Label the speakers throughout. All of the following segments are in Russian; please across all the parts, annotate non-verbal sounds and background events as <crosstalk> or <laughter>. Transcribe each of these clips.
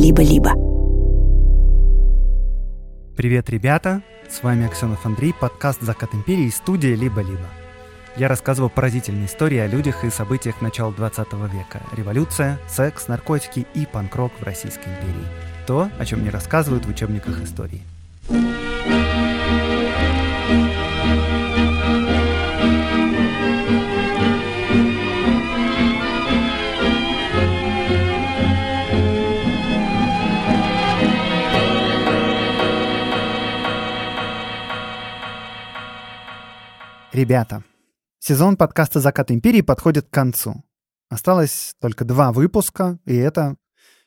Speaker 1: «Либо-либо».
Speaker 2: Привет, ребята! С вами Аксенов Андрей, подкаст «Закат империи» и студия «Либо-либо». Я рассказываю поразительные истории о людях и событиях начала 20 века. Революция, секс, наркотики и панк-рок в Российской империи. То, о чем не рассказывают в учебниках истории. Ребята, сезон подкаста «Закат империи» подходит к концу. Осталось только два выпуска, и это,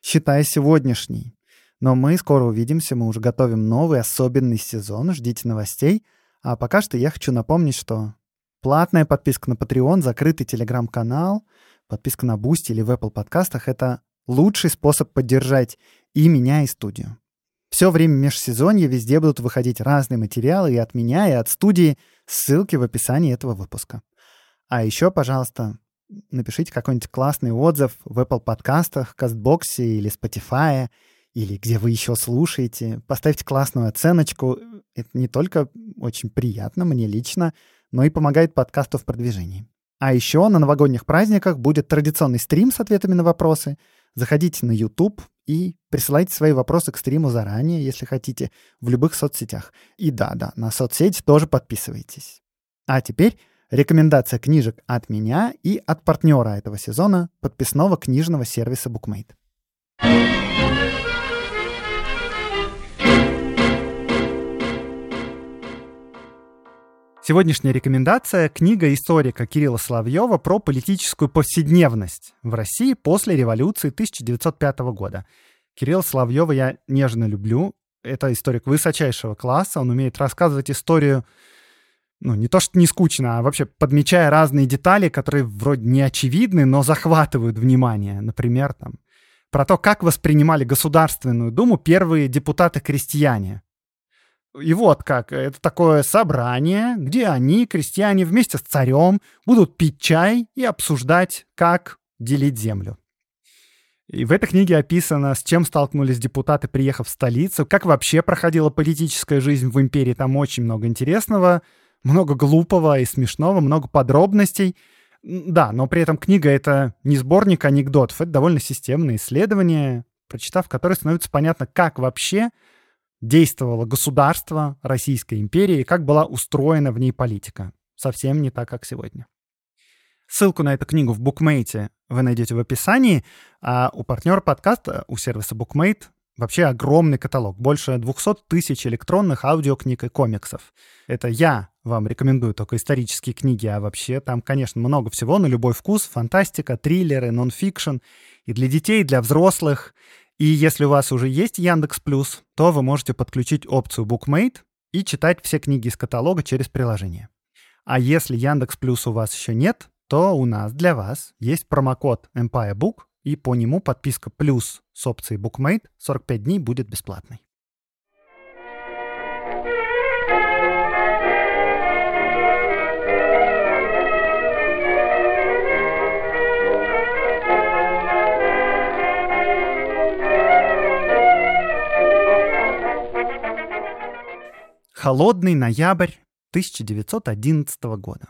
Speaker 2: считай, сегодняшний. Но мы скоро увидимся, мы уже готовим новый особенный сезон, ждите новостей. А пока что я хочу напомнить, что платная подписка на Patreon, закрытый телеграм-канал, подписка на Boost или в Apple подкастах — это лучший способ поддержать и меня, и студию. Все время межсезонья везде будут выходить разные материалы и от меня, и от студии. Ссылки в описании этого выпуска. А еще, пожалуйста, напишите какой-нибудь классный отзыв в Apple подкастах, Кастбоксе или Spotify, или где вы еще слушаете. Поставьте классную оценочку. Это не только очень приятно мне лично, но и помогает подкасту в продвижении. А еще на новогодних праздниках будет традиционный стрим с ответами на вопросы. Заходите на YouTube, и присылайте свои вопросы к стриму заранее, если хотите, в любых соцсетях. И да-да, на соцсети тоже подписывайтесь. А теперь рекомендация книжек от меня и от партнера этого сезона, подписного книжного сервиса BookMate. Сегодняшняя рекомендация — книга историка Кирилла Соловьева про политическую повседневность в России после революции 1905 года. Кирилла Соловьева я нежно люблю. Это историк высочайшего класса. Он умеет рассказывать историю, ну, не то что не скучно, а вообще подмечая разные детали, которые вроде не очевидны, но захватывают внимание. Например, там, про то, как воспринимали Государственную Думу первые депутаты-крестьяне. И вот как, это такое собрание, где они, крестьяне, вместе с царем будут пить чай и обсуждать, как делить землю. И в этой книге описано, с чем столкнулись депутаты, приехав в столицу, как вообще проходила политическая жизнь в империи. Там очень много интересного, много глупого и смешного, много подробностей. Да, но при этом книга — это не сборник анекдотов, это довольно системное исследование, прочитав которое становится понятно, как вообще действовало государство Российской империи и как была устроена в ней политика. Совсем не так, как сегодня. Ссылку на эту книгу в букмейте вы найдете в описании, а у партнера подкаста, у сервиса Bookmate, вообще огромный каталог, больше 200 тысяч электронных аудиокниг и комиксов. Это я вам рекомендую только исторические книги, а вообще там, конечно, много всего на любой вкус, фантастика, триллеры, нонфикшн, и для детей, и для взрослых, и если у вас уже есть Яндекс Плюс, то вы можете подключить опцию Bookmate и читать все книги из каталога через приложение. А если Яндекс Плюс у вас еще нет, то у нас для вас есть промокод Empire Book, и по нему подписка плюс с опцией Bookmate 45 дней будет бесплатной. Холодный ноябрь 1911 года.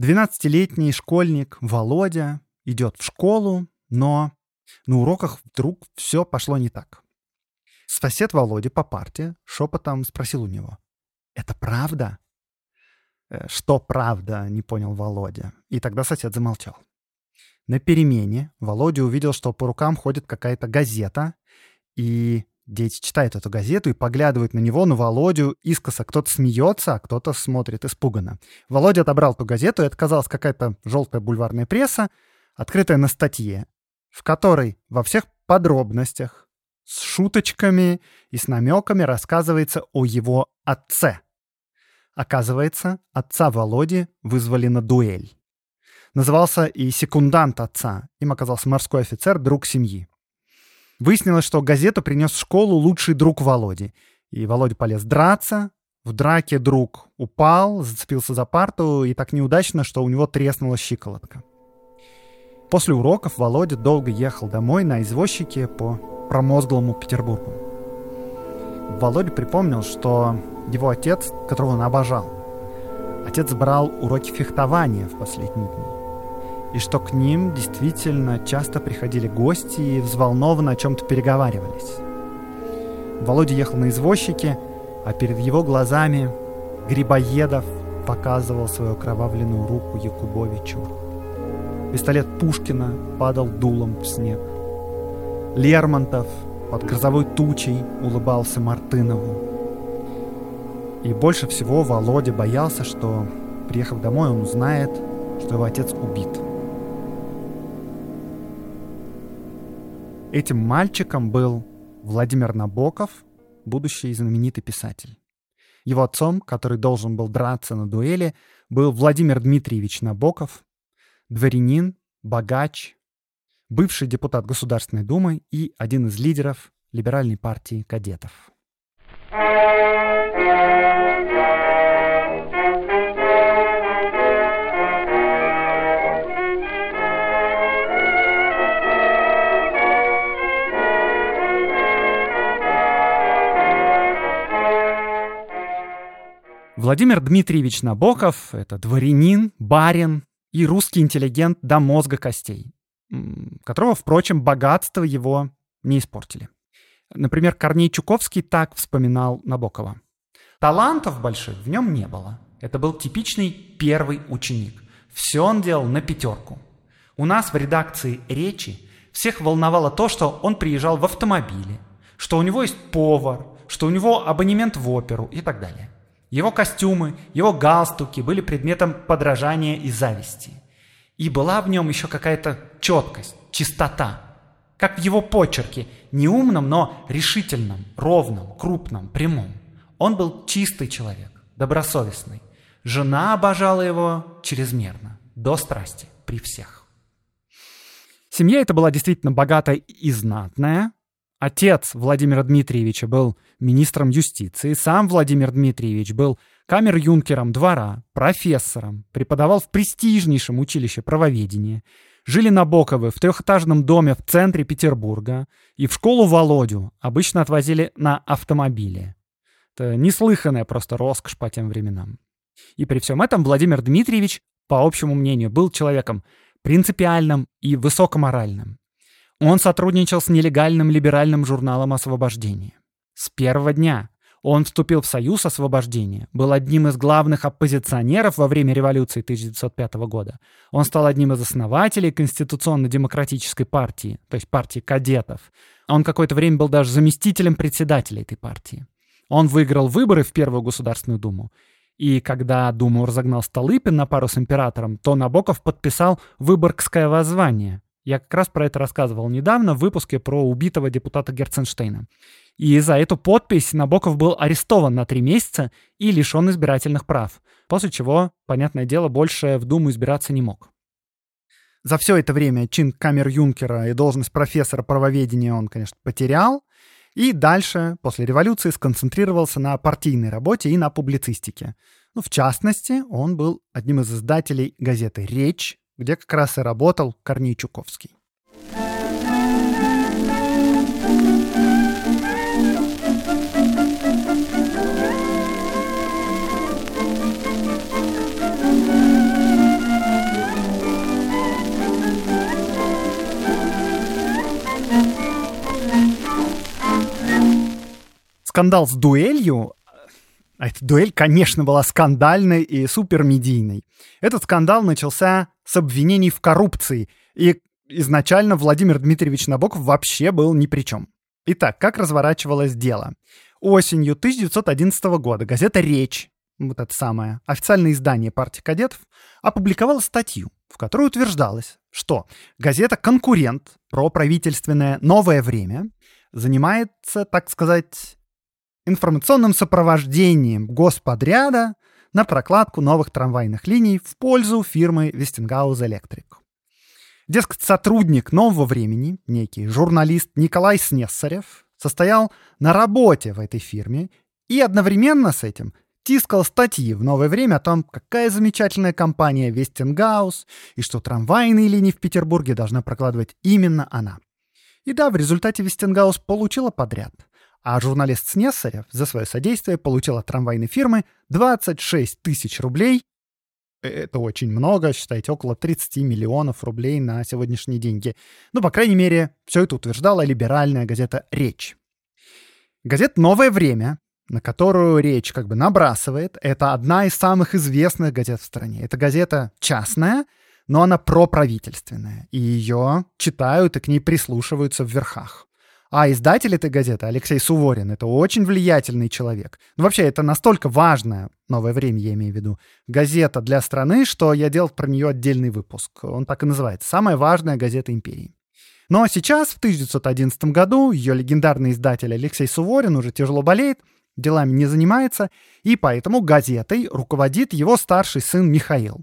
Speaker 2: 12-летний школьник Володя идет в школу, но на уроках вдруг все пошло не так. Сосед Володя по парте шепотом спросил у него. «Это правда?» «Э, «Что правда?» — не понял Володя. И тогда сосед замолчал. На перемене Володя увидел, что по рукам ходит какая-то газета, и Дети читают эту газету и поглядывают на него, на Володю. Искоса кто-то смеется, а кто-то смотрит испуганно. Володя отобрал ту газету, и это оказалась какая-то желтая бульварная пресса, открытая на статье, в которой во всех подробностях, с шуточками и с намеками рассказывается о его отце. Оказывается, отца Володи вызвали на дуэль. Назывался и секундант отца. Им оказался морской офицер, друг семьи. Выяснилось, что газету принес в школу лучший друг Володи. И Володя полез драться. В драке друг упал, зацепился за парту, и так неудачно, что у него треснула щиколотка. После уроков Володя долго ехал домой на извозчике по промозглому Петербургу. Володя припомнил, что его отец, которого он обожал, отец брал уроки фехтования в последние дни. И что к ним действительно часто приходили гости и взволнованно о чем-то переговаривались. Володя ехал на извозчике, а перед его глазами Грибоедов показывал свою кровавленную руку Якубовичу. Пистолет Пушкина падал дулом в снег. Лермонтов под грозовой тучей улыбался Мартынову. И больше всего Володя боялся, что, приехав домой, он узнает, что его отец убит. Этим мальчиком был Владимир Набоков, будущий знаменитый писатель. Его отцом, который должен был драться на дуэли, был Владимир Дмитриевич Набоков, дворянин, богач, бывший депутат Государственной Думы и один из лидеров либеральной партии кадетов. Владимир Дмитриевич Набоков — это дворянин, барин и русский интеллигент до мозга костей, которого, впрочем, богатство его не испортили. Например, Корней Чуковский так вспоминал Набокова. Талантов больших в нем не было. Это был типичный первый ученик. Все он делал на пятерку. У нас в редакции «Речи» всех волновало то, что он приезжал в автомобиле, что у него есть повар, что у него абонемент в оперу и так далее. Его костюмы, его галстуки были предметом подражания и зависти. И была в нем еще какая-то четкость, чистота. Как в его почерке, не умном, но решительном, ровном, крупном, прямом. Он был чистый человек, добросовестный. Жена обожала его чрезмерно, до страсти, при всех. Семья эта была действительно богатая и знатная, Отец Владимира Дмитриевича был министром юстиции, сам Владимир Дмитриевич был камер-юнкером двора, профессором, преподавал в престижнейшем училище правоведения. Жили Набоковы в трехэтажном доме в центре Петербурга, и в школу Володю обычно отвозили на автомобиле. Это неслыханная просто роскошь по тем временам. И при всем этом Владимир Дмитриевич, по общему мнению, был человеком принципиальным и высокоморальным. Он сотрудничал с нелегальным либеральным журналом «Освобождение». С первого дня он вступил в Союз освобождения, был одним из главных оппозиционеров во время революции 1905 года. Он стал одним из основателей Конституционно-демократической партии, то есть партии кадетов. Он какое-то время был даже заместителем председателя этой партии. Он выиграл выборы в Первую Государственную Думу. И когда Думу разогнал Столыпин на пару с императором, то Набоков подписал Выборгское воззвание, я как раз про это рассказывал недавно в выпуске про убитого депутата Герценштейна. И за эту подпись Набоков был арестован на три месяца и лишен избирательных прав, после чего, понятное дело, больше в Думу избираться не мог. За все это время чин камер-юнкера и должность профессора правоведения он, конечно, потерял, и дальше, после революции, сконцентрировался на партийной работе и на публицистике. Ну, в частности, он был одним из издателей газеты «Речь», где как раз и работал Корней Чуковский. Скандал с дуэлью а эта дуэль, конечно, была скандальной и супермедийной. Этот скандал начался с обвинений в коррупции, и изначально Владимир Дмитриевич Набоков вообще был ни при чем. Итак, как разворачивалось дело? Осенью 1911 года газета «Речь», вот это самое официальное издание партии кадетов, опубликовала статью, в которой утверждалось, что газета-конкурент про правительственное «Новое время» занимается, так сказать, информационным сопровождением господряда на прокладку новых трамвайных линий в пользу фирмы Westinghouse Electric. Дескать, сотрудник нового времени, некий журналист Николай Снессарев, состоял на работе в этой фирме и одновременно с этим тискал статьи в новое время о том, какая замечательная компания Вестингаус и что трамвайные линии в Петербурге должна прокладывать именно она. И да, в результате Вестингаус получила подряд. А журналист Снесарев за свое содействие получил от трамвайной фирмы 26 тысяч рублей. Это очень много, считайте, около 30 миллионов рублей на сегодняшние деньги. Ну, по крайней мере, все это утверждала либеральная газета «Речь». Газета «Новое время», на которую речь как бы набрасывает, это одна из самых известных газет в стране. Это газета частная, но она проправительственная, и ее читают и к ней прислушиваются в верхах. А издатель этой газеты, Алексей Суворин, это очень влиятельный человек. Ну, вообще, это настолько важная, новое время я имею в виду, газета для страны, что я делал про нее отдельный выпуск. Он так и называется «Самая важная газета империи». Но сейчас, в 1911 году, ее легендарный издатель Алексей Суворин уже тяжело болеет, делами не занимается, и поэтому газетой руководит его старший сын Михаил.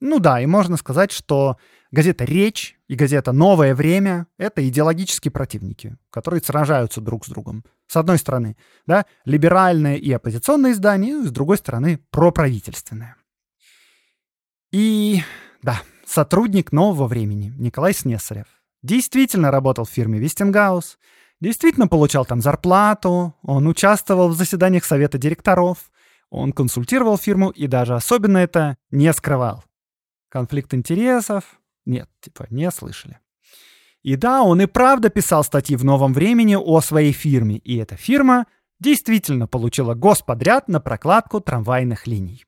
Speaker 2: Ну да, и можно сказать, что газета «Речь» и газета «Новое время» — это идеологические противники, которые сражаются друг с другом. С одной стороны, да, либеральное и оппозиционное издание, с другой стороны, проправительственное. И да, сотрудник нового времени Николай Снесарев действительно работал в фирме Вестингаус, действительно получал там зарплату, он участвовал в заседаниях совета директоров, он консультировал фирму и даже особенно это не скрывал. Конфликт интересов? Нет, типа, не слышали. И да, он и правда писал статьи в «Новом времени» о своей фирме, и эта фирма действительно получила господряд на прокладку трамвайных линий.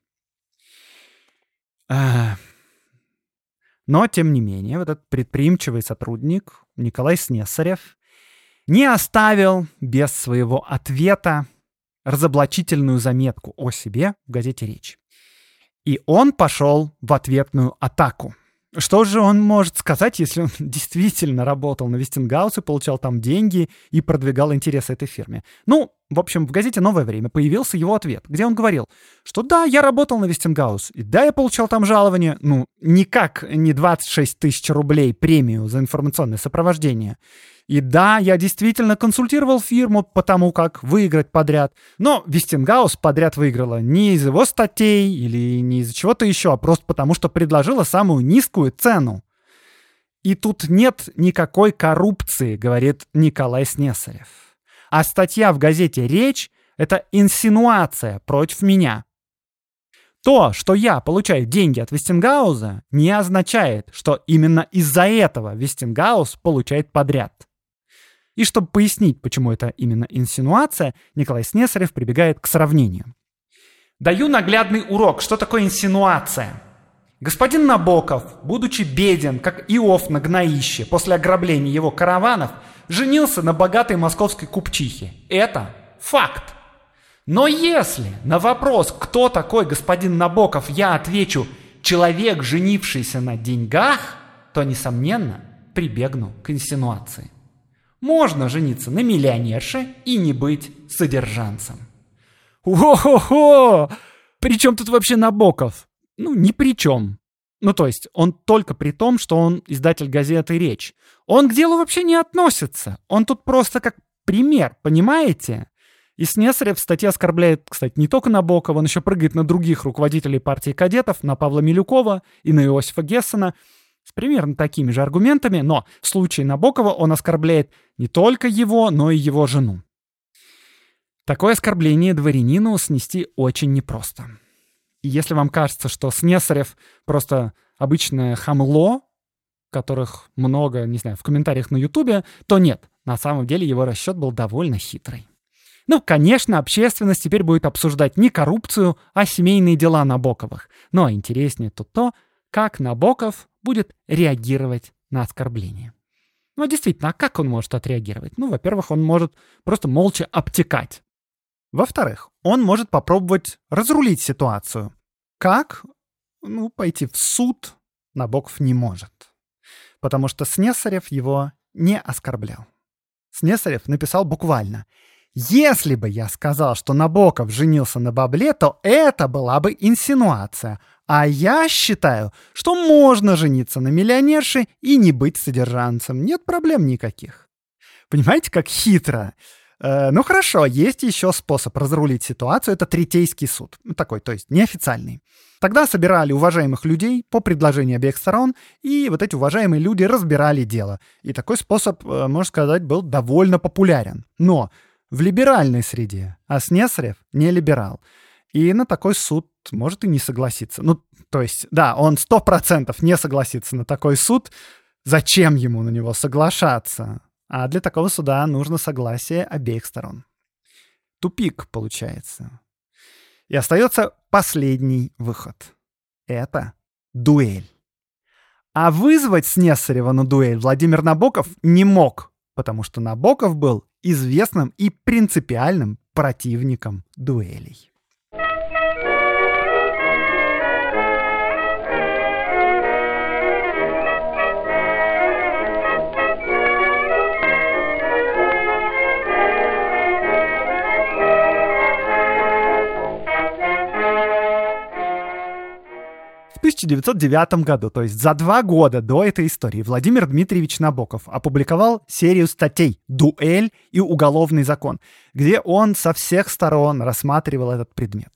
Speaker 2: Но, тем не менее, этот предприимчивый сотрудник Николай Снесарев не оставил без своего ответа разоблачительную заметку о себе в газете «Речь». И он пошел в ответную атаку. Что же он может сказать, если он <laughs> действительно работал на Вестингаус и получал там деньги и продвигал интересы этой фирме? Ну, в общем, в газете «Новое время» появился его ответ, где он говорил, что да, я работал на Вестингаус, и да, я получал там жалование, ну, никак не 26 тысяч рублей премию за информационное сопровождение. И да, я действительно консультировал фирму по тому, как выиграть подряд. Но Вестингаус подряд выиграла не из его статей или не из-за чего-то еще, а просто потому, что предложила самую низкую цену. И тут нет никакой коррупции, говорит Николай Снесарев. А статья в газете «Речь» — это инсинуация против меня. То, что я получаю деньги от Вестингауза, не означает, что именно из-за этого Вестингаус получает подряд. И чтобы пояснить, почему это именно инсинуация, Николай Снесарев прибегает к сравнению. Даю наглядный урок, что такое инсинуация. Господин Набоков, будучи беден, как Иов на гноище, после ограбления его караванов, женился на богатой московской купчихе. Это факт. Но если на вопрос, кто такой господин Набоков, я отвечу «человек, женившийся на деньгах», то, несомненно, прибегну к инсинуации. Можно жениться на миллионерше и не быть содержанцем. О-хо-хо! При чем тут вообще Набоков? Ну, ни при чем. Ну, то есть, он только при том, что он издатель газеты «Речь». Он к делу вообще не относится. Он тут просто как пример, понимаете? И Снесарев в статье оскорбляет, кстати, не только Набокова, он еще прыгает на других руководителей партии кадетов, на Павла Милюкова и на Иосифа Гессена – с примерно такими же аргументами, но в случае Набокова он оскорбляет не только его, но и его жену. Такое оскорбление дворянину снести очень непросто. И если вам кажется, что Снесарев просто обычное хамло, которых много, не знаю, в комментариях на Ютубе, то нет, на самом деле его расчет был довольно хитрый. Ну, конечно, общественность теперь будет обсуждать не коррупцию, а семейные дела Набоковых. Но интереснее тут то, как Набоков будет реагировать на оскорбление. Ну, действительно, а как он может отреагировать? Ну, во-первых, он может просто молча обтекать. Во-вторых, он может попробовать разрулить ситуацию. Как? Ну, пойти в суд Набоков не может. Потому что Снесарев его не оскорблял. Снесарев написал буквально «Если бы я сказал, что Набоков женился на бабле, то это была бы инсинуация, а я считаю, что можно жениться на миллионерше и не быть содержанцем. Нет проблем никаких. Понимаете, как хитро? Э, ну хорошо, есть еще способ разрулить ситуацию. Это третейский суд. Такой, то есть неофициальный. Тогда собирали уважаемых людей по предложению обеих сторон, и вот эти уважаемые люди разбирали дело. И такой способ, э, можно сказать, был довольно популярен. Но в либеральной среде, а Снесарев не либерал. И на такой суд может и не согласиться. Ну, то есть, да, он сто процентов не согласится на такой суд. Зачем ему на него соглашаться? А для такого суда нужно согласие обеих сторон. Тупик получается. И остается последний выход. Это дуэль. А вызвать Снесарева на дуэль Владимир Набоков не мог, потому что Набоков был известным и принципиальным противником дуэлей. 1909 году, то есть за два года до этой истории, Владимир Дмитриевич Набоков опубликовал серию статей «Дуэль и уголовный закон», где он со всех сторон рассматривал этот предмет.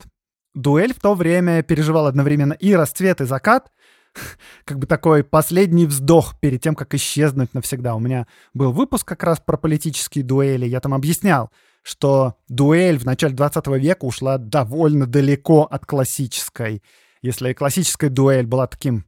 Speaker 2: Дуэль в то время переживал одновременно и расцвет, и закат, <laughs> как бы такой последний вздох перед тем, как исчезнуть навсегда. У меня был выпуск как раз про политические дуэли, я там объяснял, что дуэль в начале 20 века ушла довольно далеко от классической. Если классическая дуэль была таким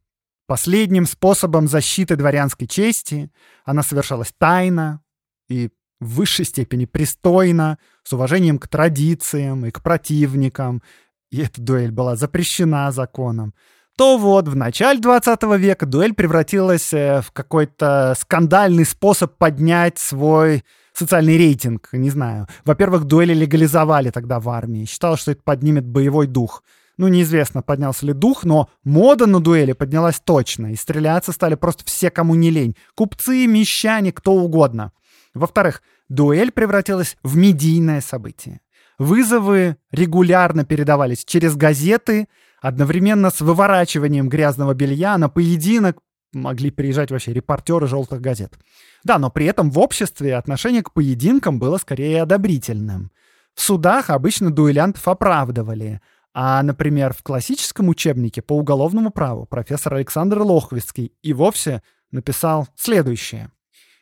Speaker 2: последним способом защиты дворянской чести, она совершалась тайно и в высшей степени пристойно, с уважением к традициям и к противникам, и эта дуэль была запрещена законом, то вот в начале 20 века дуэль превратилась э, в какой-то скандальный способ поднять свой социальный рейтинг, не знаю. Во-первых, дуэли легализовали тогда в армии. Считалось, что это поднимет боевой дух. Ну, неизвестно, поднялся ли дух, но мода на дуэли поднялась точно, и стреляться стали просто все, кому не лень. Купцы, мещане, кто угодно. Во-вторых, дуэль превратилась в медийное событие. Вызовы регулярно передавались через газеты, одновременно с выворачиванием грязного белья на поединок могли приезжать вообще репортеры желтых газет. Да, но при этом в обществе отношение к поединкам было скорее одобрительным. В судах обычно дуэлянтов оправдывали, а, например, в классическом учебнике по уголовному праву профессор Александр Лохвицкий и вовсе написал следующее.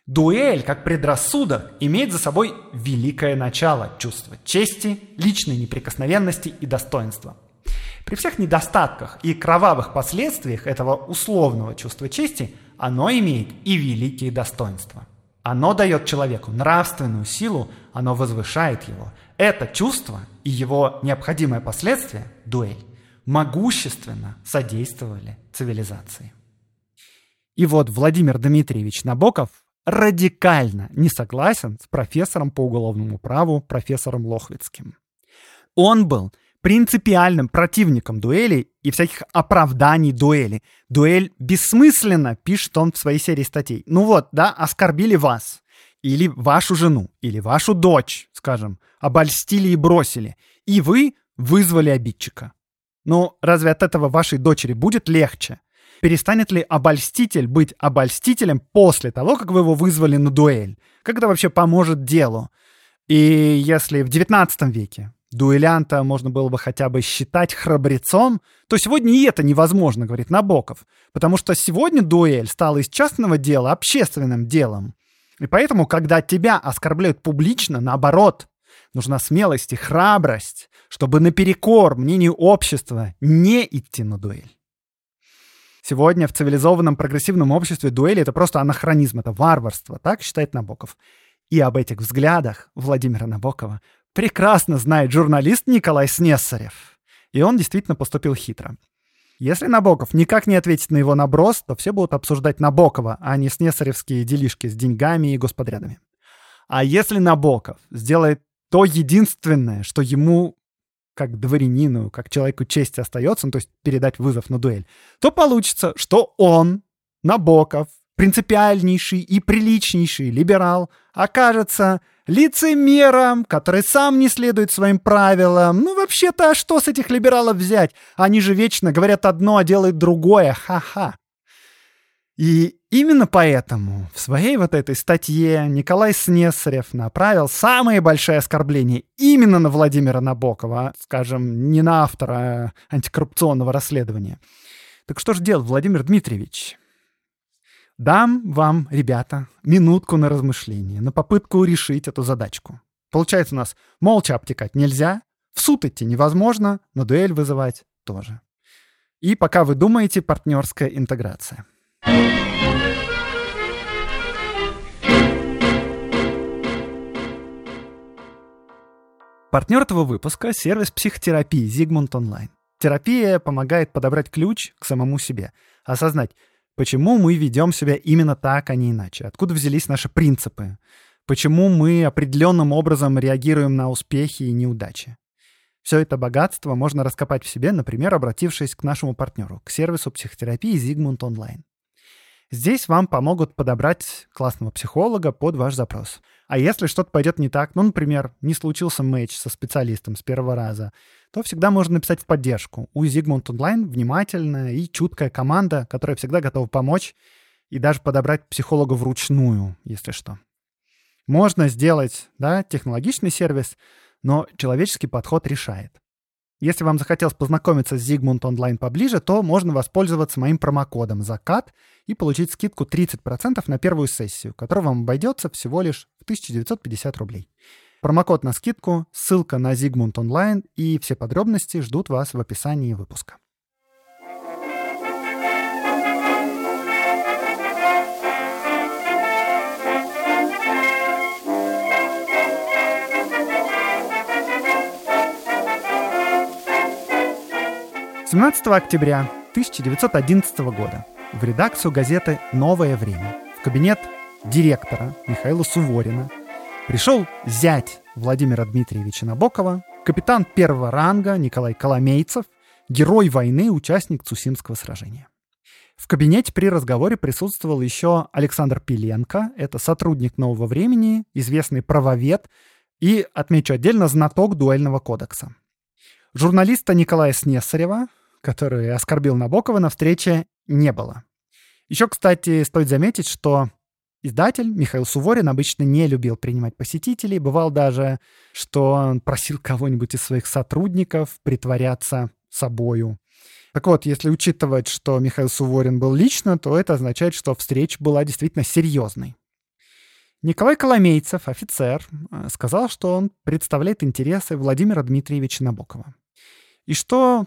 Speaker 2: Дуэль, как предрассудок, имеет за собой великое начало чувства чести, личной неприкосновенности и достоинства. При всех недостатках и кровавых последствиях этого условного чувства чести оно имеет и великие достоинства. Оно дает человеку нравственную силу, оно возвышает его. Это чувство и его необходимое последствие, дуэль, могущественно содействовали цивилизации. И вот Владимир Дмитриевич Набоков радикально не согласен с профессором по уголовному праву, профессором Лохвицким. Он был принципиальным противником дуэли и всяких оправданий дуэли. Дуэль бессмысленно, пишет он в своей серии статей. Ну вот, да, оскорбили вас, или вашу жену, или вашу дочь, скажем, обольстили и бросили, и вы вызвали обидчика. Ну, разве от этого вашей дочери будет легче? Перестанет ли обольститель быть обольстителем после того, как вы его вызвали на дуэль? Как это вообще поможет делу? И если в XIX веке дуэлянта можно было бы хотя бы считать храбрецом, то сегодня и это невозможно, говорит Набоков. Потому что сегодня дуэль стала из частного дела общественным делом. И поэтому, когда тебя оскорбляют публично, наоборот, нужна смелость и храбрость, чтобы наперекор мнению общества не идти на дуэль. Сегодня в цивилизованном прогрессивном обществе дуэли — это просто анахронизм, это варварство, так считает Набоков. И об этих взглядах Владимира Набокова прекрасно знает журналист Николай Снесарев. И он действительно поступил хитро. Если Набоков никак не ответит на его наброс, то все будут обсуждать Набокова, а не снесаревские делишки с деньгами и господрядами. А если Набоков сделает то единственное, что ему как дворянину, как человеку чести остается, ну, то есть передать вызов на дуэль, то получится, что он, Набоков, принципиальнейший и приличнейший либерал, окажется лицемером, который сам не следует своим правилам. Ну, вообще-то, а что с этих либералов взять? Они же вечно говорят одно, а делают другое. Ха-ха. И именно поэтому в своей вот этой статье Николай Снесарев направил самые большие оскорбления именно на Владимира Набокова, скажем, не на автора антикоррупционного расследования. Так что же делать, Владимир Дмитриевич? Дам вам, ребята, минутку на размышление, на попытку решить эту задачку. Получается у нас молча обтекать нельзя, в суд идти невозможно, но дуэль вызывать тоже. И пока вы думаете, партнерская интеграция. Партнер этого выпуска — сервис психотерапии Zigmund Online. Терапия помогает подобрать ключ к самому себе, осознать, почему мы ведем себя именно так, а не иначе, откуда взялись наши принципы, почему мы определенным образом реагируем на успехи и неудачи. Все это богатство можно раскопать в себе, например, обратившись к нашему партнеру, к сервису психотерапии Zigmund Online. Здесь вам помогут подобрать классного психолога под ваш запрос. А если что-то пойдет не так, ну, например, не случился матч со специалистом с первого раза, то всегда можно написать в поддержку. У Zigmund Online внимательная и чуткая команда, которая всегда готова помочь и даже подобрать психолога вручную, если что. Можно сделать да, технологичный сервис — но человеческий подход решает. Если вам захотелось познакомиться с Zigmund Online поближе, то можно воспользоваться моим промокодом «Закат» и получить скидку 30% на первую сессию, которая вам обойдется всего лишь в 1950 рублей. Промокод на скидку, ссылка на Zigmund Online и все подробности ждут вас в описании выпуска. 17 октября 1911 года в редакцию газеты «Новое время» в кабинет директора Михаила Суворина пришел зять Владимира Дмитриевича Набокова, капитан первого ранга Николай Коломейцев, герой войны, участник Цусимского сражения. В кабинете при разговоре присутствовал еще Александр Пиленко, это сотрудник «Нового времени», известный правовед и, отмечу отдельно, знаток дуэльного кодекса. Журналиста Николая Снесарева, который оскорбил Набокова, на встрече не было. Еще, кстати, стоит заметить, что издатель Михаил Суворин обычно не любил принимать посетителей. Бывал даже, что он просил кого-нибудь из своих сотрудников притворяться собою. Так вот, если учитывать, что Михаил Суворин был лично, то это означает, что встреча была действительно серьезной. Николай Коломейцев, офицер, э, сказал, что он представляет интересы Владимира Дмитриевича Набокова. И что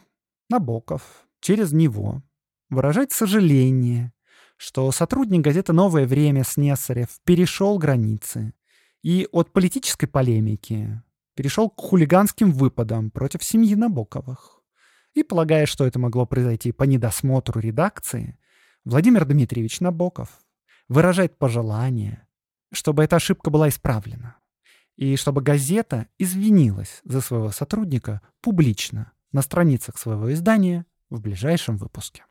Speaker 2: Набоков через него выражать сожаление, что сотрудник газеты «Новое время» Снесарев перешел границы и от политической полемики перешел к хулиганским выпадам против семьи Набоковых. И, полагая, что это могло произойти по недосмотру редакции, Владимир Дмитриевич Набоков выражает пожелание, чтобы эта ошибка была исправлена, и чтобы газета извинилась за своего сотрудника публично на страницах своего издания в ближайшем выпуске.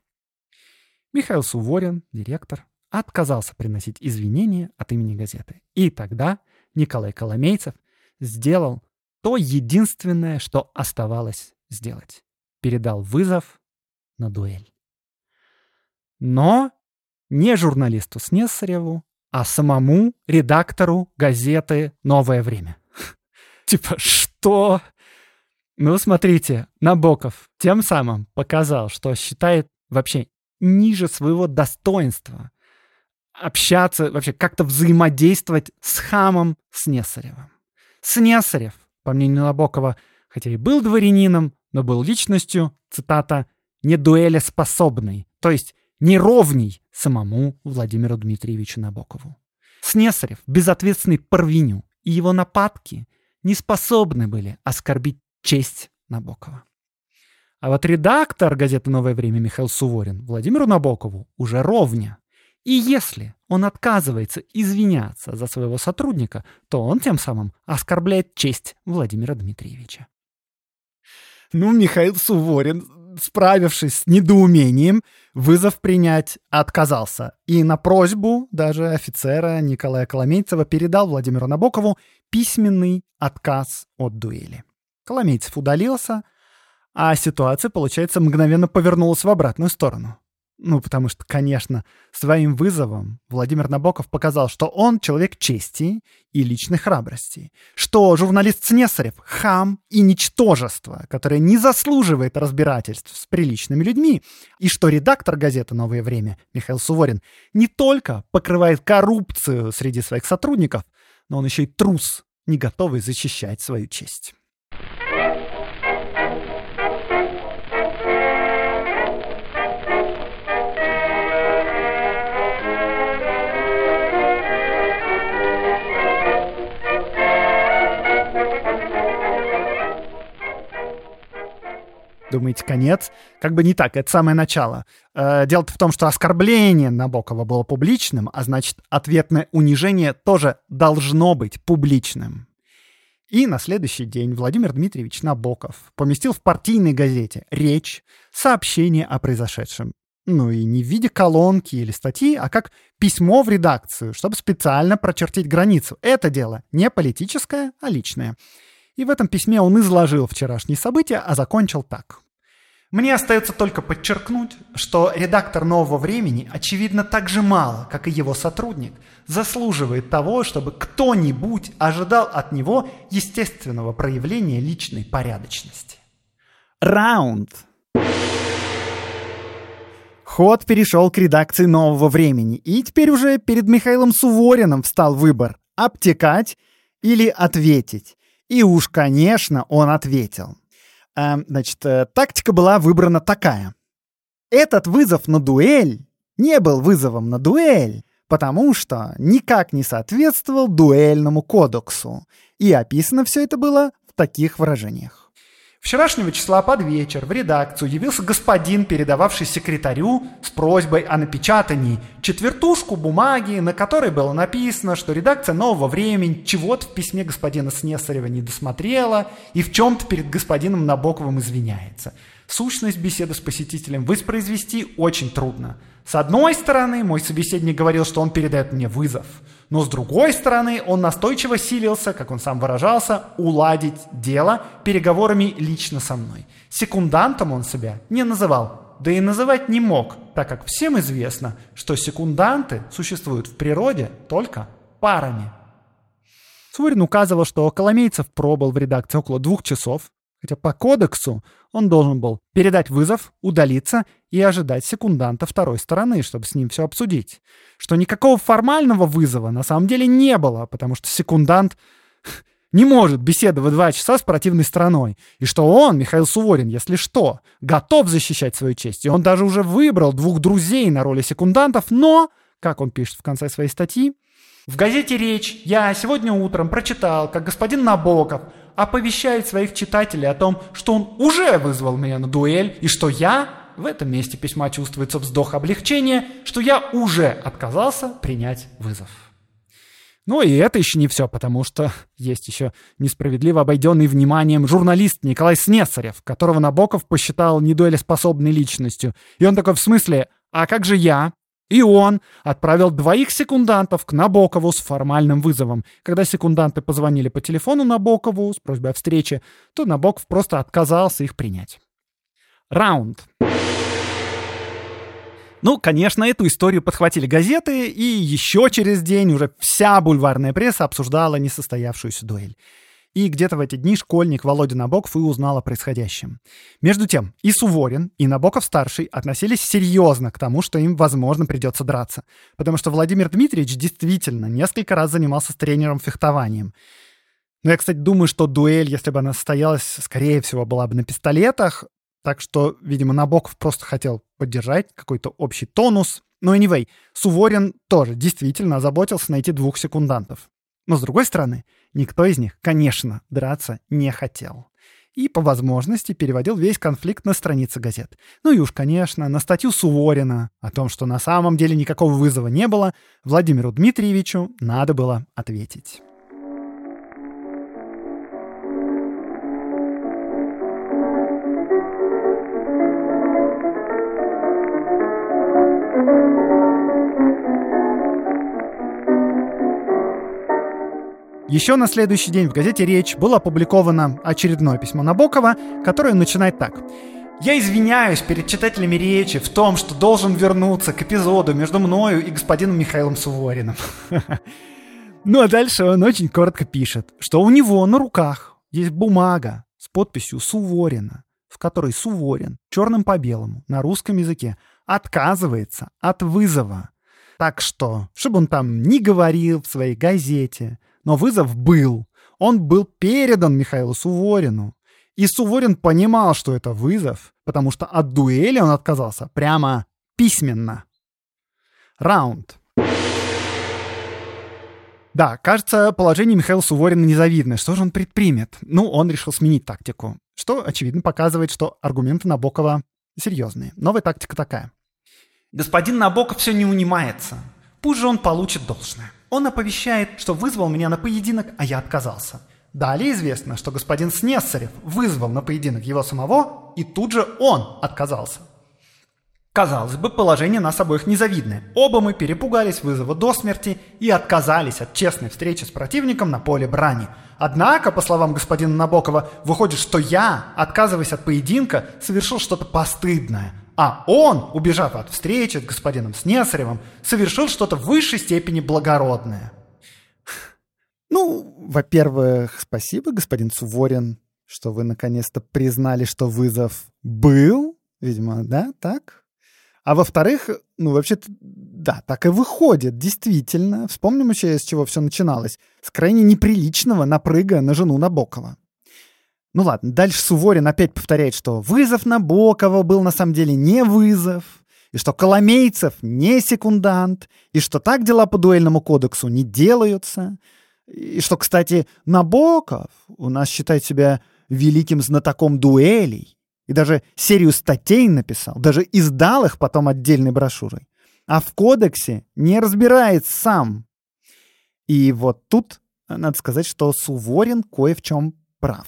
Speaker 2: Михаил Суворин, директор, отказался приносить извинения от имени газеты. И тогда Николай Коломейцев сделал то единственное, что оставалось сделать. Передал вызов на дуэль. Но не журналисту Снесареву, а самому редактору газеты «Новое время». <laughs> Типа, что? Ну, смотрите, Набоков тем самым показал, что считает вообще ниже своего достоинства общаться, вообще как-то взаимодействовать с хамом Снесаревым. Снесарев, по мнению Набокова, хотя и был дворянином, но был личностью, цитата, не дуэлеспособной, то есть неровней самому Владимиру Дмитриевичу Набокову. Снесарев, безответственный Парвиню, и его нападки не способны были оскорбить честь Набокова. А вот редактор газеты «Новое время» Михаил Суворин Владимиру Набокову уже ровня. И если он отказывается извиняться за своего сотрудника, то он тем самым оскорбляет честь Владимира Дмитриевича. Ну, Михаил Суворин, справившись с недоумением, вызов принять отказался. И на просьбу даже офицера Николая Коломейцева передал Владимиру Набокову письменный отказ от дуэли. Коломейцев удалился, а ситуация, получается, мгновенно повернулась в обратную сторону. Ну, потому что, конечно, своим вызовом Владимир Набоков показал, что он человек чести и личной храбрости, что журналист Снесарев — хам и ничтожество, которое не заслуживает разбирательств с приличными людьми, и что редактор газеты «Новое время» Михаил Суворин не только покрывает коррупцию среди своих сотрудников, но он еще и трус, не готовый защищать свою честь. Думаете, конец? Как бы не так, это самое начало. Э, дело в том, что оскорбление Набокова было публичным, а значит, ответное унижение тоже должно быть публичным. И на следующий день Владимир Дмитриевич Набоков поместил в партийной газете речь, сообщение о произошедшем. Ну и не в виде колонки или статьи, а как письмо в редакцию, чтобы специально прочертить границу. Это дело не политическое, а личное. И в этом письме он изложил вчерашние события, а закончил так. Мне остается только подчеркнуть, что редактор «Нового времени», очевидно, так же мало, как и его сотрудник, заслуживает того, чтобы кто-нибудь ожидал от него естественного проявления личной порядочности. Раунд. Ход перешел к редакции «Нового времени», и теперь уже перед Михаилом Сувориным встал выбор – обтекать или ответить. И уж, конечно, он ответил. Эм, значит, э, тактика была выбрана такая. Этот вызов на дуэль не был вызовом на дуэль, потому что никак не соответствовал дуэльному кодексу. И описано все это было в таких выражениях. Вчерашнего числа под вечер в редакцию явился господин, передававший секретарю с просьбой о напечатании четвертушку бумаги, на которой было написано, что редакция «Нового времени» чего-то в письме господина Снесарева не досмотрела и в чем-то перед господином Набоковым извиняется. Сущность беседы с посетителем воспроизвести очень трудно. С одной стороны, мой собеседник говорил, что он передает мне вызов – но с другой стороны, он настойчиво силился, как он сам выражался, уладить дело переговорами лично со мной. Секундантом он себя не называл, да и называть не мог, так как всем известно, что секунданты существуют в природе только парами. Суворин указывал, что Коломейцев пробыл в редакции около двух часов, Хотя по кодексу он должен был передать вызов, удалиться и ожидать секунданта второй стороны, чтобы с ним все обсудить. Что никакого формального вызова на самом деле не было, потому что секундант <laughs> не может беседовать два часа с противной стороной. И что он, Михаил Суворин, если что, готов защищать свою честь. И он даже уже выбрал двух друзей на роли секундантов, но, как он пишет в конце своей статьи, в газете «Речь» я сегодня утром прочитал, как господин Набоков оповещает своих читателей о том, что он уже вызвал меня на дуэль, и что я, в этом месте письма чувствуется вздох облегчения, что я уже отказался принять вызов. Ну и это еще не все, потому что есть еще несправедливо обойденный вниманием журналист Николай Снесарев, которого Набоков посчитал недуэлеспособной личностью. И он такой, в смысле, а как же я? И он отправил двоих секундантов к Набокову с формальным вызовом. Когда секунданты позвонили по телефону Набокову с просьбой о встрече, то Набоков просто отказался их принять. Раунд. Ну, конечно, эту историю подхватили газеты, и еще через день уже вся бульварная пресса обсуждала несостоявшуюся дуэль. И где-то в эти дни школьник Володя Набоков и узнал о происходящем. Между тем, и Суворин, и Набоков-старший относились серьезно к тому, что им, возможно, придется драться. Потому что Владимир Дмитриевич действительно несколько раз занимался с тренером фехтованием. Но я, кстати, думаю, что дуэль, если бы она состоялась, скорее всего, была бы на пистолетах. Так что, видимо, Набоков просто хотел поддержать какой-то общий тонус. Но anyway, Суворин тоже действительно озаботился найти двух секундантов. Но с другой стороны, никто из них, конечно, драться не хотел. И по возможности переводил весь конфликт на страницы газет. Ну и уж, конечно, на статью Суворина о том, что на самом деле никакого вызова не было, Владимиру Дмитриевичу надо было ответить. Еще на следующий день в газете «Речь» было опубликовано очередное письмо Набокова, которое начинает так. Я извиняюсь перед читателями речи в том, что должен вернуться к эпизоду между мною и господином Михаилом Сувориным. <laughs> Ну а дальше он очень коротко пишет, что у него на руках есть бумага с подписью Суворина, в которой Суворин черным по белому на русском языке отказывается от вызова. Так что, чтобы он там не говорил в своей газете, но вызов был. Он был передан Михаилу Суворину. И Суворин понимал, что это вызов, потому что от дуэли он отказался прямо письменно. Раунд. Да, кажется, положение Михаила Суворина незавидное. Что же он предпримет? Ну, он решил сменить тактику, что, очевидно, показывает, что аргументы Набокова серьезные. Новая тактика такая. Господин Набоков все не унимается. Пусть же он получит должное. Он оповещает, что вызвал меня на поединок, а я отказался. Далее известно, что господин Снессарев вызвал на поединок его самого, и тут же он отказался. Казалось бы, положение нас обоих незавидное. Оба мы перепугались вызова до смерти и отказались от честной встречи с противником на поле брани. Однако, по словам господина Набокова, выходит, что я, отказываясь от поединка, совершил что-то постыдное. А он, убежав от встречи с господином Снесаревым, совершил что-то в высшей степени благородное.
Speaker 1: Ну, во-первых, спасибо, господин Суворин, что вы наконец-то признали, что вызов был. Видимо, да, так? А во-вторых, ну, вообще-то, да, так и выходит, действительно. Вспомним еще, с чего все начиналось. С крайне неприличного напрыга на жену Набокова. Ну ладно, дальше Суворин опять повторяет, что вызов Набокова был на самом деле не вызов, и что Коломейцев не секундант, и что так дела по дуэльному кодексу не делаются, и что, кстати, Набоков у нас считает себя великим знатоком дуэлей, и даже серию статей написал, даже издал их потом отдельной брошюрой. А в кодексе не разбирает сам. И вот тут надо сказать, что Суворин кое в чем прав.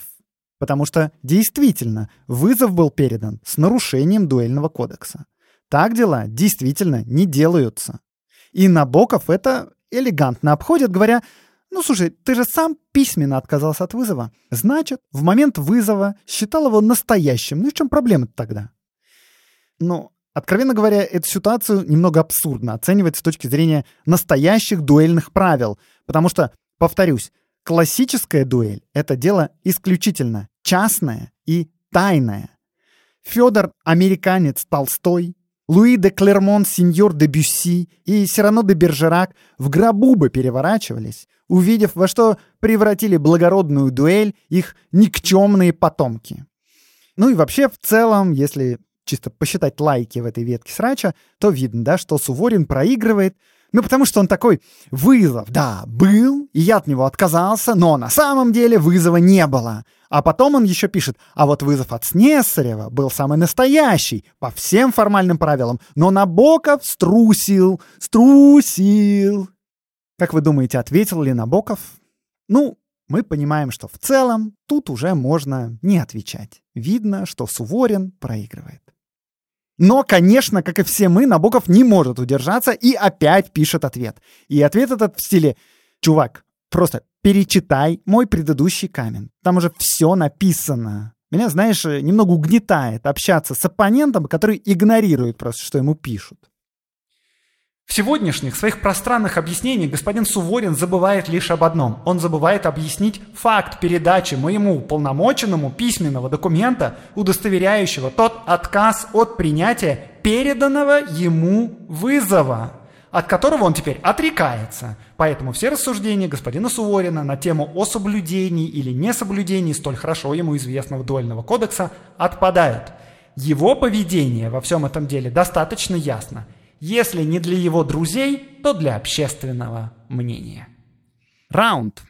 Speaker 1: Потому что действительно вызов был передан с нарушением дуэльного кодекса. Так дела действительно не делаются. И Набоков это элегантно обходит, говоря, ну, слушай, ты же сам письменно отказался от вызова. Значит, в момент вызова считал его настоящим. Ну и в чем проблема тогда? Ну, откровенно говоря, эту ситуацию немного абсурдно оценивать с точки зрения настоящих дуэльных правил. Потому что, повторюсь, классическая дуэль — это дело исключительно частное и тайное. Федор — американец Толстой, Луи де Клермон, сеньор де Бюсси и Сирано де Бержерак в гробу бы переворачивались, увидев, во что превратили благородную дуэль их никчемные потомки. Ну и вообще, в целом, если чисто посчитать лайки в этой ветке срача, то видно, да, что Суворин проигрывает, ну, потому что он такой вызов, да, был, и я от него отказался, но на самом деле вызова не было. А потом он еще пишет, а вот вызов от Снесарева был самый настоящий, по всем формальным правилам, но Набоков струсил, струсил. Как вы думаете, ответил ли Набоков? Ну, мы понимаем, что в целом тут уже можно не отвечать. Видно, что Суворин проигрывает. Но, конечно, как и все мы, Набоков не может удержаться и опять пишет ответ. И ответ этот в стиле «Чувак, просто перечитай мой предыдущий камень. Там уже все написано. Меня, знаешь, немного угнетает общаться с оппонентом, который игнорирует просто, что ему пишут.
Speaker 2: В сегодняшних своих пространных объяснениях господин Суворин забывает лишь об одном. Он забывает объяснить факт передачи моему уполномоченному письменного документа, удостоверяющего тот отказ от принятия переданного ему вызова от которого он теперь отрекается. Поэтому все рассуждения господина Суворина на тему о соблюдении или несоблюдении столь хорошо ему известного дуэльного кодекса отпадают. Его поведение во всем этом деле достаточно ясно. Если не для его друзей, то для общественного мнения. Раунд.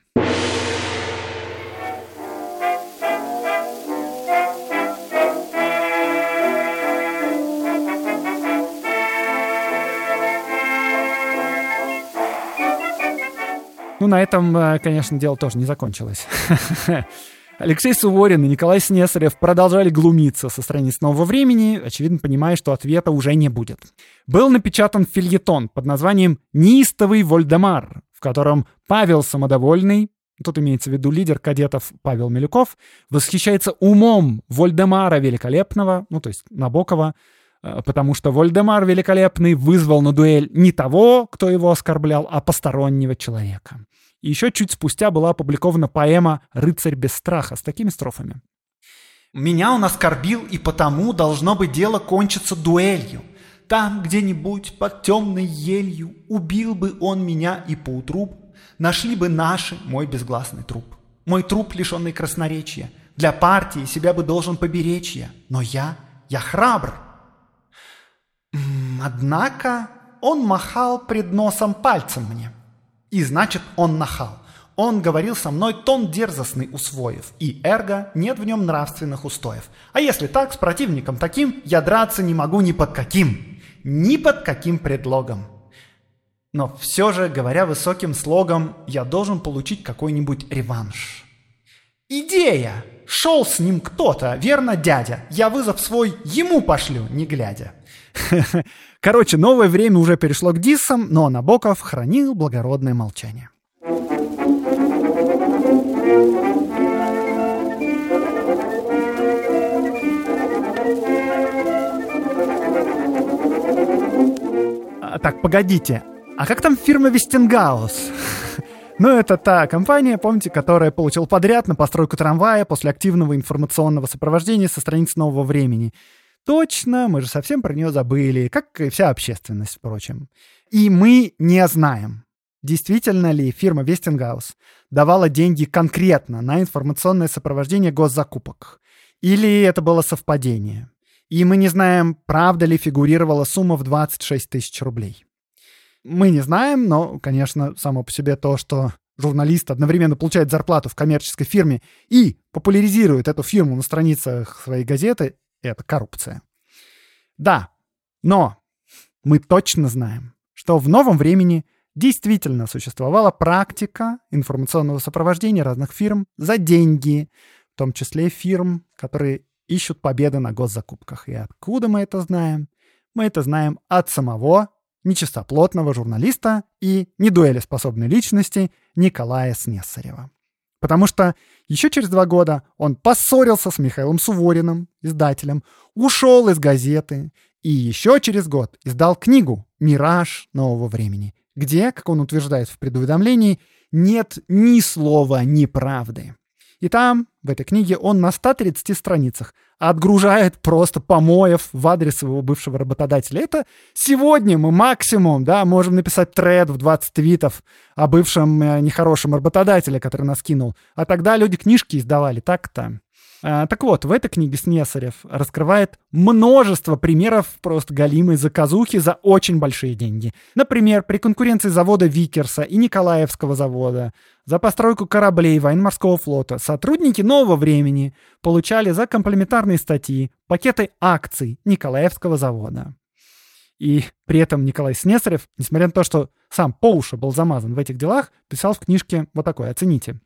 Speaker 2: Ну, на этом, э, конечно, дело тоже не закончилось. <laughs> Алексей Суворин и Николай Снесарев продолжали глумиться со страниц нового времени, очевидно понимая, что ответа уже не будет. Был напечатан фильетон под названием «Неистовый Вольдемар», в котором Павел Самодовольный, тут имеется в виду лидер кадетов Павел Милюков, восхищается умом Вольдемара Великолепного, ну то есть Набокова, э, потому что Вольдемар Великолепный вызвал на дуэль не того, кто его оскорблял, а постороннего человека. И еще чуть спустя была опубликована поэма «Рыцарь без страха» с такими строфами.
Speaker 1: «Меня он оскорбил, и потому должно быть дело кончиться дуэлью. Там, где-нибудь под темной елью, убил бы он меня и поутру нашли бы наши мой безгласный труп. Мой труп, лишенный красноречия. Для партии себя бы должен поберечь я. Но я, я храбр. Однако он махал пред носом пальцем мне. И значит, он нахал. Он говорил со мной тон дерзостный усвоив, и эрго нет в нем нравственных устоев. А если так, с противником таким я драться не могу ни под каким, ни под каким предлогом. Но все же, говоря высоким слогом, я должен получить какой-нибудь реванш. Идея! Шел с ним кто-то, верно, дядя? Я вызов свой ему пошлю, не глядя.
Speaker 2: Короче, новое время уже перешло к диссам, но Набоков хранил благородное молчание. А, так, погодите, а как там фирма Вестингаус? <laughs> Ну, это та компания, помните, которая получила подряд на постройку трамвая после активного информационного сопровождения со страниц нового времени. Точно, мы же совсем про нее забыли, как и вся общественность, впрочем. И мы не знаем, действительно ли фирма Вестингаус давала деньги конкретно на информационное сопровождение госзакупок. Или это было совпадение. И мы не знаем, правда ли фигурировала сумма в 26 тысяч рублей. Мы не знаем, но, конечно, само по себе то, что журналист одновременно получает зарплату в коммерческой фирме и популяризирует эту фирму на страницах своей газеты, это коррупция. Да, но мы точно знаем, что в новом времени действительно существовала практика информационного сопровождения разных фирм за деньги, в том числе фирм, которые ищут победы на госзакупках. И откуда мы это знаем? Мы это знаем от самого нечистоплотного журналиста и недуэлеспособной личности Николая Снесарева. Потому что еще через два года он поссорился с Михаилом Сувориным, издателем, ушел из газеты и еще через год издал книгу «Мираж нового времени», где, как он утверждает в предуведомлении, нет ни слова неправды. И там, в этой книге, он на 130 страницах отгружает просто помоев в адрес своего бывшего работодателя. Это сегодня мы максимум, да, можем написать тред в 20 твитов о бывшем э, нехорошем работодателе, который нас кинул. А тогда люди книжки издавали так-то. А, так вот, в этой книге Снесарев раскрывает множество примеров просто галимой заказухи за очень большие деньги. Например, при конкуренции завода Викерса и Николаевского завода за постройку кораблей военно-морского флота сотрудники нового времени получали за комплементарные статьи пакеты акций Николаевского завода. И при этом Николай Снесарев, несмотря на то, что сам по уши был замазан в этих делах, писал в книжке вот такое, оцените.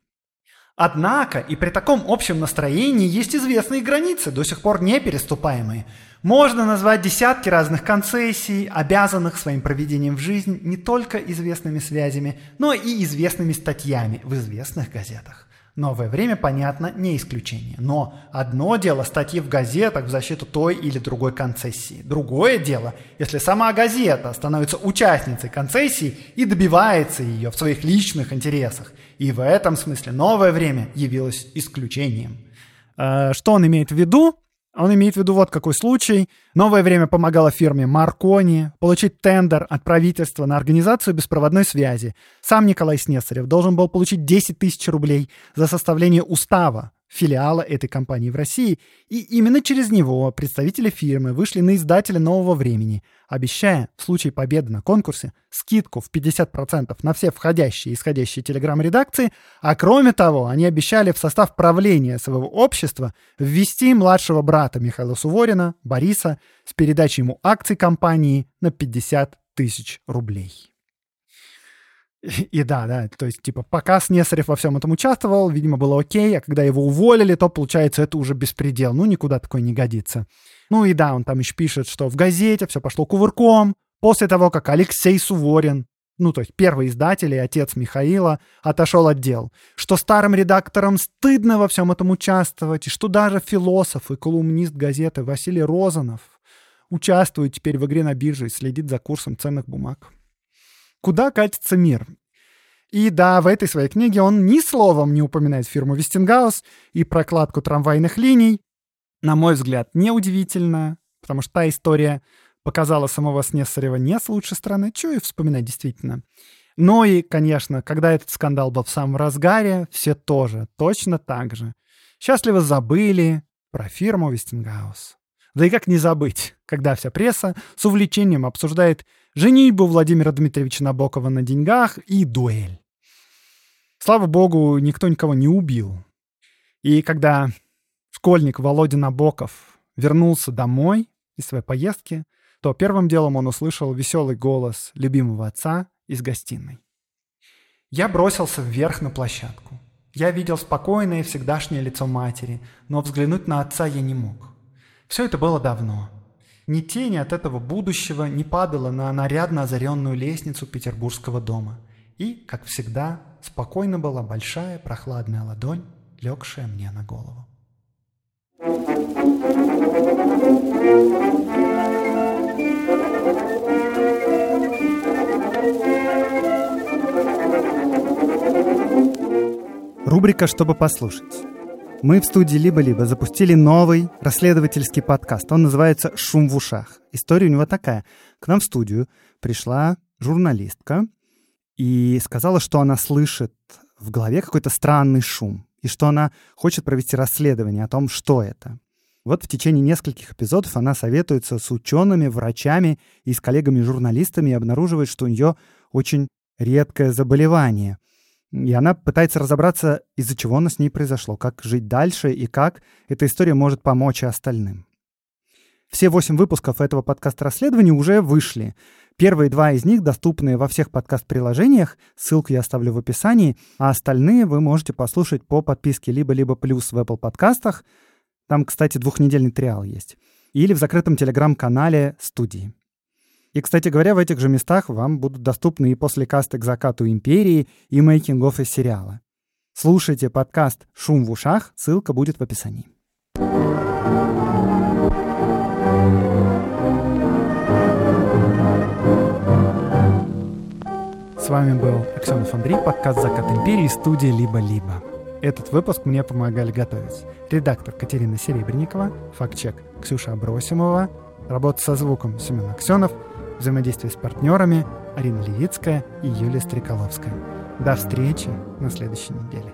Speaker 1: Однако и при таком общем настроении есть известные границы, до сих пор не переступаемые. Можно назвать десятки разных концессий, обязанных своим проведением в жизнь не только известными связями, но и известными статьями в известных газетах. Новое время, понятно, не исключение. Но одно дело статьи в газетах в защиту той или другой концессии. Другое дело, если сама газета становится участницей концессии и добивается ее в своих личных интересах. И в этом смысле новое время явилось исключением.
Speaker 2: Э, что он имеет в виду? Он имеет в виду вот какой случай. Новое время помогало фирме Маркони получить тендер от правительства на организацию беспроводной связи. Сам Николай Снесарев должен был получить 10 тысяч рублей за составление устава филиала этой компании в России, и именно через него представители фирмы вышли на издателя «Нового времени», обещая в случае победы на конкурсе скидку в 50% на все входящие и исходящие телеграм-редакции, а кроме того, они обещали в состав правления своего общества ввести младшего брата Михаила Суворина, Бориса, с передачей ему акций компании на 50 тысяч рублей. И да, да, то есть, типа, пока Снесарев во всем этом участвовал, видимо, было окей, а когда его уволили, то, получается, это уже беспредел. Ну, никуда такое не годится. Ну и да, он там еще пишет, что в газете все пошло кувырком, после того, как Алексей Суворин ну, то есть первый издатель и отец Михаила, отошел от дел, что старым редакторам стыдно во всем этом участвовать, и что даже философ и колумнист газеты Василий Розанов участвует теперь в игре на бирже и следит за курсом ценных бумаг. Куда катится мир? И да, в этой своей книге он ни словом не упоминает фирму Вестингаус и прокладку трамвайных линий. На мой взгляд, неудивительно, потому что та история показала самого Снесарева не с лучшей стороны, что и вспоминать действительно. Но и, конечно, когда этот скандал был в самом разгаре, все тоже точно так же. Счастливо забыли про фирму Вестингаус. Да и как не забыть, когда вся пресса с увлечением обсуждает женитьбу Владимира Дмитриевича Набокова на деньгах и дуэль. Слава богу, никто никого не убил. И когда школьник Володя Набоков вернулся домой из своей поездки, то первым делом он услышал веселый голос любимого отца из гостиной. Я бросился вверх на площадку. Я видел спокойное всегдашнее лицо матери, но взглянуть на отца я не мог. Все это было давно. Ни тени от этого будущего не падало на нарядно озаренную лестницу петербургского дома. И, как всегда, спокойно была большая прохладная ладонь, легшая мне на голову.
Speaker 1: Рубрика «Чтобы послушать». Мы в студии «Либо-либо» запустили новый расследовательский подкаст. Он называется «Шум в ушах». История у него такая. К нам в студию пришла журналистка и сказала, что она слышит в голове какой-то странный шум и что она хочет провести расследование о том, что это. Вот в течение нескольких эпизодов она советуется с учеными, врачами и с коллегами-журналистами и обнаруживает, что у нее очень редкое заболевание — и она пытается разобраться, из-за чего оно с ней произошло, как жить дальше и как эта история может помочь и остальным. Все восемь выпусков этого подкаста расследования уже вышли. Первые два из них доступны во всех подкаст-приложениях, ссылку я оставлю в описании, а остальные вы можете послушать по подписке либо-либо плюс в Apple подкастах, там, кстати, двухнедельный триал есть, или в закрытом телеграм-канале студии. И, кстати говоря, в этих же местах вам будут доступны и после каста к закату империи, и мейкингов из сериала. Слушайте подкаст «Шум в ушах», ссылка будет в описании. С вами был Аксенов Андрей, подкаст «Закат империи», студия «Либо-либо». Этот выпуск мне помогали готовить редактор Катерина Серебренникова, факт-чек Ксюша Абросимова, работа со звуком Семен Аксенов — Взаимодействие с партнерами Арина Левицкая и Юлия Стреколовская. До встречи на следующей неделе.